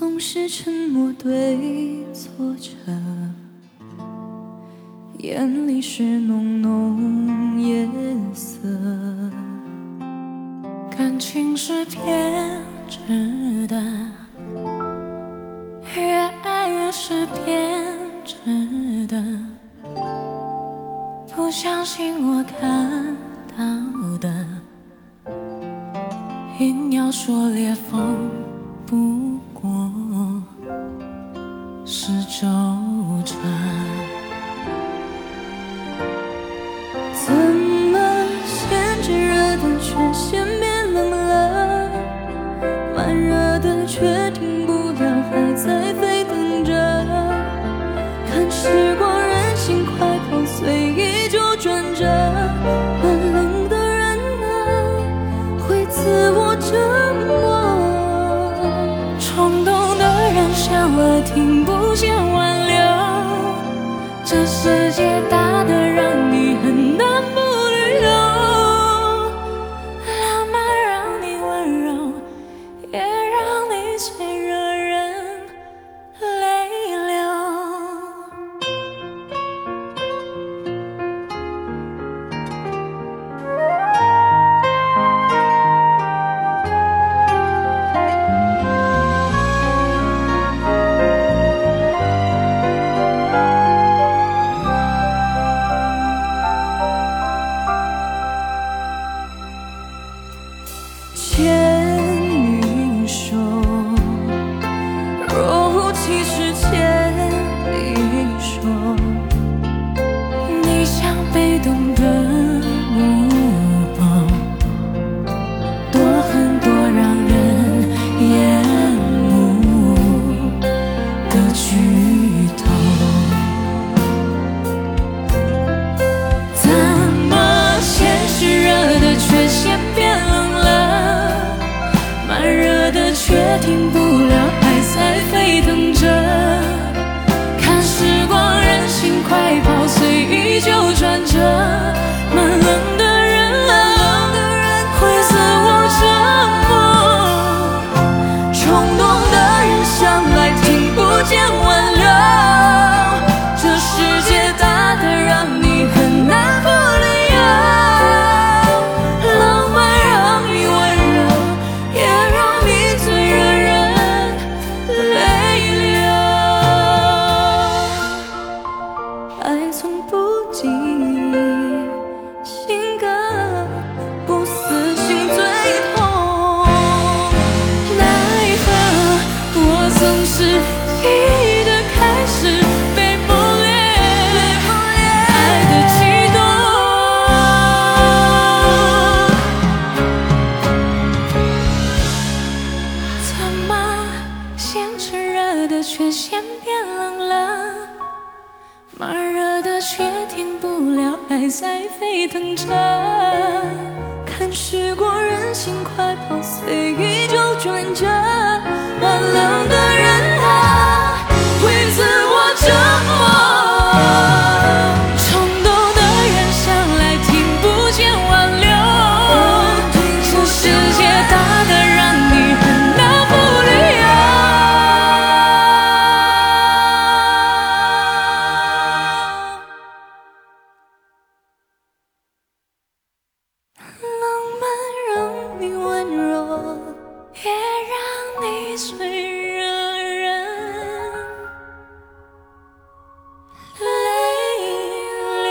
总是沉默对坐着，眼里是浓浓夜色。感情是偏执的，越爱越是偏执的。不相信我看到的，硬要说裂缝不视线变冷了，慢热的却停不了，还在沸腾着。看时光任性快跑，随意就转折。慢冷的人啊，会自我折磨。冲动的人想了听不见挽留，这世界大的却停不了，还在沸腾着。看时光任性快跑，随意就转折。记忆的开始被磨灭，爱的悸动，怎么先炽热的却先变冷了？慢热的却停不了，爱在沸腾着。看时光任性快跑，随意就转折，慢了。最惹人泪流。